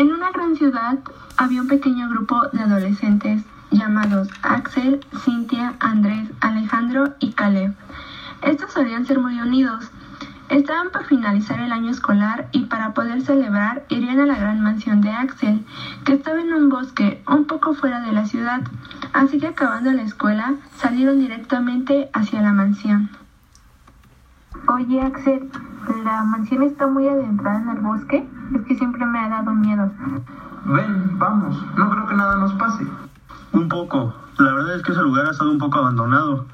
En una gran ciudad había un pequeño grupo de adolescentes llamados Axel, Cintia, Andrés, Alejandro y Caleb. Estos solían ser muy unidos. Estaban por finalizar el año escolar y para poder celebrar irían a la gran mansión de Axel, que estaba en un bosque un poco fuera de la ciudad. Así que acabando la escuela salieron directamente hacia la mansión. Oye Axel, ¿la mansión está muy adentrada en el bosque? Es que siempre me ha dado miedo. Ven, vamos, no creo que nada nos pase. Un poco. La verdad es que ese lugar ha estado un poco abandonado.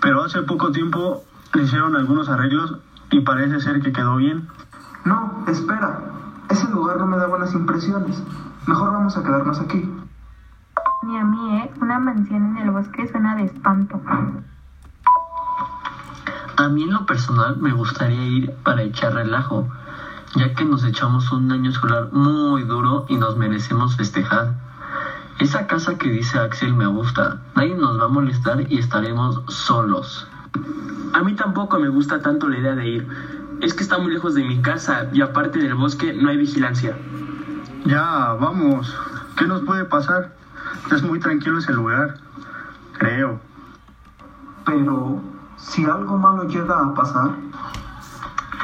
Pero hace poco tiempo le hicieron algunos arreglos y parece ser que quedó bien. No, espera. Ese lugar no me da buenas impresiones. Mejor vamos a quedarnos aquí. Ni a mí, ¿eh? Una mansión en el bosque suena de espanto. A mí en lo personal me gustaría ir para echar relajo, ya que nos echamos un año escolar muy duro y nos merecemos festejar. Esa casa que dice Axel me gusta, nadie nos va a molestar y estaremos solos. A mí tampoco me gusta tanto la idea de ir. Es que está muy lejos de mi casa y aparte del bosque no hay vigilancia. Ya, vamos. ¿Qué nos puede pasar? Es muy tranquilo ese lugar. Creo. Pero, si algo malo llega a pasar,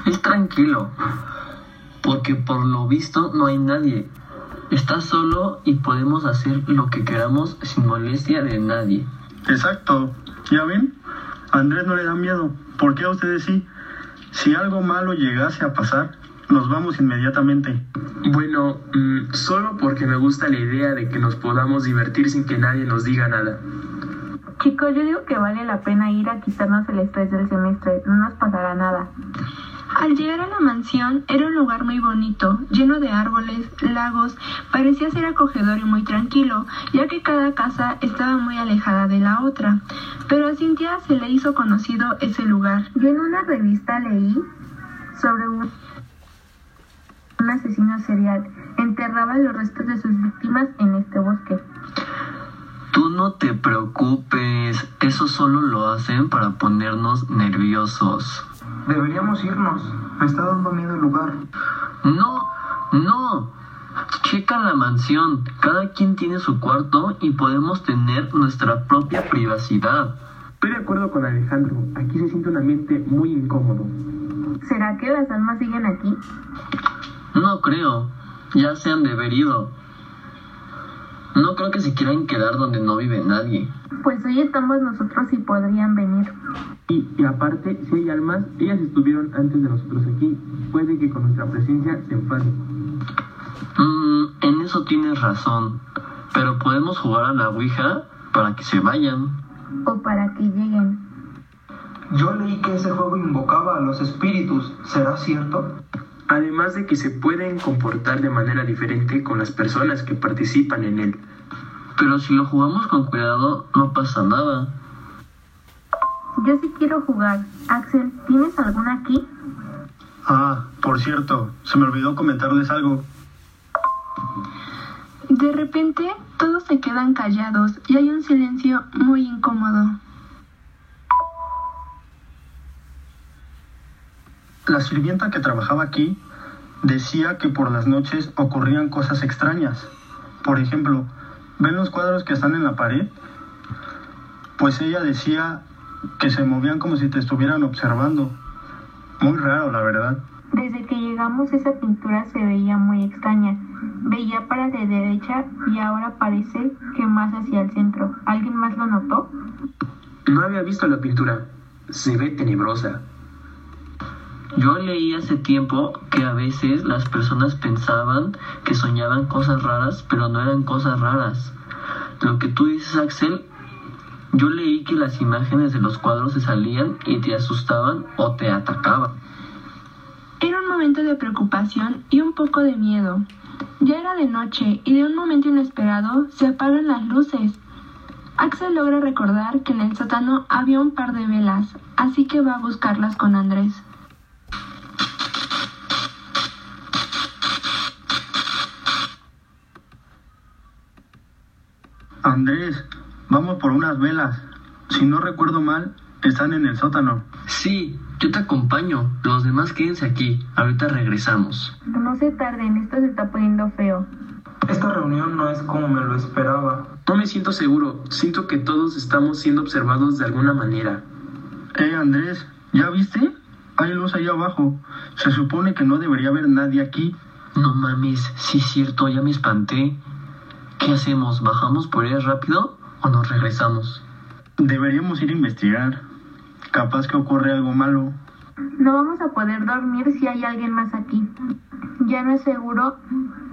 Es tranquilo, porque por lo visto no hay nadie. Estás solo y podemos hacer lo que queramos sin molestia de nadie. Exacto. ¿Ya ven? A Andrés no le da miedo. ¿Por qué a ustedes sí? Si algo malo llegase a pasar, nos vamos inmediatamente. Bueno, mm, solo porque me gusta la idea de que nos podamos divertir sin que nadie nos diga nada. Chicos, yo digo que vale la pena ir a quitarnos el estrés del semestre. No nos pasará nada. Al llegar a la mansión era un lugar muy bonito, lleno de árboles, lagos, parecía ser acogedor y muy tranquilo, ya que cada casa estaba muy alejada de la otra. Pero a Cintia se le hizo conocido ese lugar. Yo en una revista leí sobre un, un asesino serial. Enterraba los restos de sus víctimas en este bosque. Tú no te preocupes, eso solo lo hacen para ponernos nerviosos. deberíamos irnos. Me está dando miedo el lugar. No, no. Checa la mansión. Cada quien tiene su cuarto y podemos tener nuestra propia privacidad. Estoy de acuerdo con Alejandro. Aquí se siente un ambiente muy incómodo. ¿Será que las almas siguen aquí? No creo. Ya se han de haber ido. No creo que se quieran quedar donde no vive nadie. Pues hoy estamos nosotros y podrían venir. Y, y aparte, si hay almas, ellas estuvieron antes de nosotros aquí. Puede que con nuestra presencia se enfaden. Mm, en eso tienes razón. Pero podemos jugar a la Ouija para que se vayan. O para que lleguen. Yo leí que ese juego invocaba a los espíritus. ¿Será cierto? Además de que se pueden comportar de manera diferente con las personas que participan en él. Pero si lo jugamos con cuidado, no pasa nada. Yo sí quiero jugar. Axel, ¿tienes alguna aquí? Ah, por cierto, se me olvidó comentarles algo. De repente, todos se quedan callados y hay un silencio muy incómodo. La sirvienta que trabajaba aquí decía que por las noches ocurrían cosas extrañas. Por ejemplo, ¿ven los cuadros que están en la pared? Pues ella decía que se movían como si te estuvieran observando. Muy raro, la verdad. Desde que llegamos esa pintura se veía muy extraña. Veía para la derecha y ahora parece que más hacia el centro. ¿Alguien más lo notó? No había visto la pintura. Se ve tenebrosa. Yo leí hace tiempo que a veces las personas pensaban que soñaban cosas raras, pero no eran cosas raras. Lo que tú dices, Axel, yo leí que las imágenes de los cuadros se salían y te asustaban o te atacaban. Era un momento de preocupación y un poco de miedo. Ya era de noche y de un momento inesperado se apagan las luces. Axel logra recordar que en el sótano había un par de velas, así que va a buscarlas con Andrés. Andrés, vamos por unas velas. Si no recuerdo mal, están en el sótano. Sí, Yo te acompaño. Los demás quédense aquí. Ahorita regresamos. No se tarden, esto se está poniendo feo. Esta reunión no es como me lo esperaba. No me siento seguro. Siento que todos estamos siendo observados de alguna manera. Eh, Andrés, ¿ya viste? Hay luz ahí abajo. Se supone que no debería haber nadie aquí. No mames, sí es cierto, ya me espanté. ¿Qué hacemos? ¿Bajamos por ahí rápido o nos regresamos? Deberíamos ir a investigar. Capaz que ocurre algo malo. No vamos a poder dormir si hay alguien más aquí. Ya no es seguro.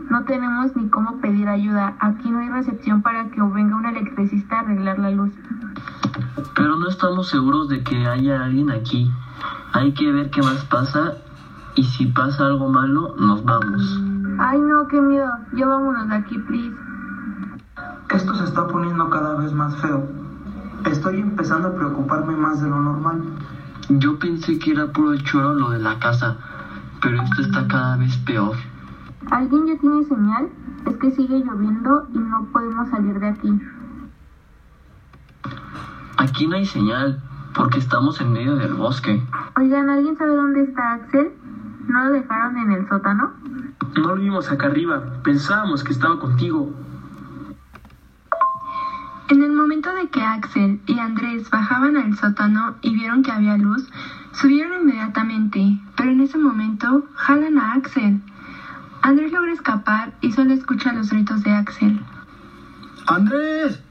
No tenemos ni cómo pedir ayuda. Aquí no hay recepción para que venga un electricista a arreglar la luz. Pero no estamos seguros de que haya alguien aquí. Hay que ver qué más pasa y si pasa algo malo, nos vamos. Ay, no, qué miedo. Ya vámonos de aquí, please. Esto se está poniendo cada vez más feo. Estoy empezando a preocuparme más de lo normal. Yo pensé que era puro choro lo de la casa, pero esto está cada vez peor. ¿Alguien ya tiene señal? Es que sigue lloviendo y no podemos salir de aquí. Aquí no hay señal, porque estamos en medio del bosque. Oigan, ¿alguien sabe dónde está Axel? ¿No lo dejaron en el sótano? No lo vimos acá arriba. Pensábamos que estaba contigo. En el momento de que Axel y Andrés bajaban al sótano y vieron que había luz, subieron inmediatamente, pero en ese momento jalan a Axel. Andrés logra escapar y solo escucha los gritos de Axel. ¡Andrés!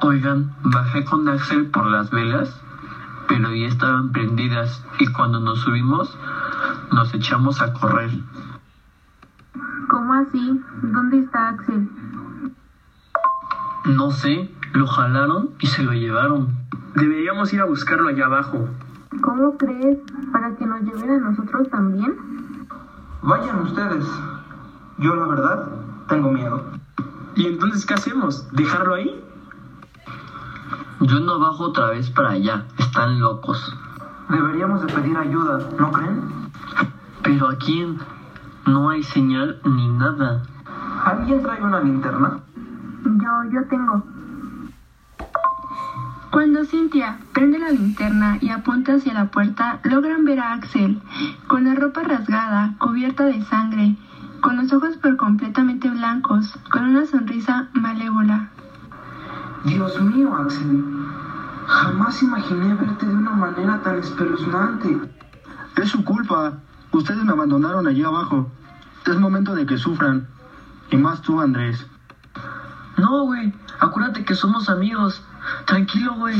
Oigan, bajé con Axel por las velas, pero ya estaban prendidas y cuando nos subimos nos echamos a correr. ¿Cómo así? ¿Dónde está Axel? No sé, lo jalaron y se lo llevaron. Deberíamos ir a buscarlo allá abajo. ¿Cómo crees? ¿Para que nos lleven a nosotros también? Vayan ustedes. Yo la verdad tengo miedo. ¿Y entonces qué hacemos? ¿Dejarlo ahí? Yo no bajo otra vez para allá, están locos. Deberíamos de pedir ayuda, ¿no creen? Pero ¿a quién? No hay señal ni nada. ¿Alguien trae una linterna? Yo, yo tengo. Cuando Cynthia prende la linterna y apunta hacia la puerta, logran ver a Axel, con la ropa rasgada, cubierta de sangre, con los ojos por completamente blancos, con una sonrisa malévola. Dios mío, Axel. Jamás imaginé verte de una manera tan espeluznante. Es su culpa. Ustedes me abandonaron allí abajo. Es momento de que sufran. Y más tú, Andrés. No, güey, acuérdate que somos amigos. Tranquilo, güey.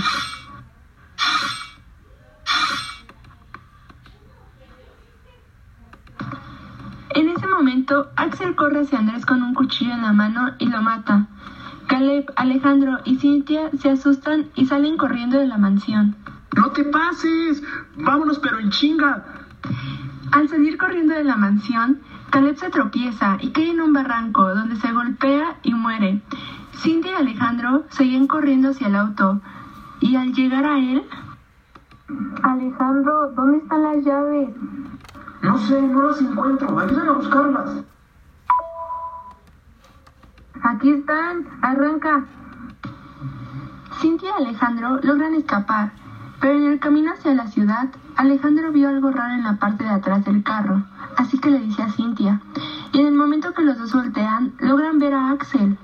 En ese momento, Axel corre hacia Andrés con un cuchillo en la mano y lo mata. Caleb, Alejandro y Cynthia se asustan y salen corriendo de la mansión. ¡No te pases! ¡Vámonos, pero en chinga! Al salir corriendo de la mansión, Caleb se tropieza y cae en un barranco donde se golpea y muere. Cindy y Alejandro seguían corriendo hacia el auto y al llegar a él, Alejandro, ¿dónde están las llaves? No sé, no las encuentro. Ayúdame a buscarlas. Aquí están, arranca. Cindy y Alejandro logran escapar, pero en el camino hacia la ciudad, Alejandro vio algo raro en la parte de atrás del carro, así que le dice a Cintia, y en el momento que los dos voltean, logran ver a Axel.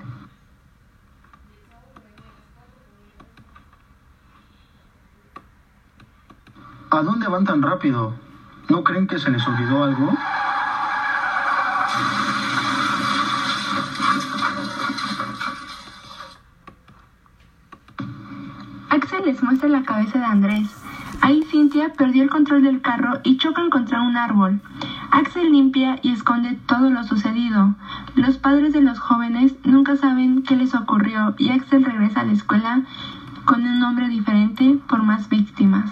¿A dónde van tan rápido? ¿No creen que se les olvidó algo? Axel les muestra la cabeza de Andrés. Ahí Cintia perdió el control del carro y chocan contra un árbol. Axel limpia y esconde todo lo sucedido. Los padres de los jóvenes nunca saben qué les ocurrió y Axel regresa a la escuela con un nombre diferente por más víctimas.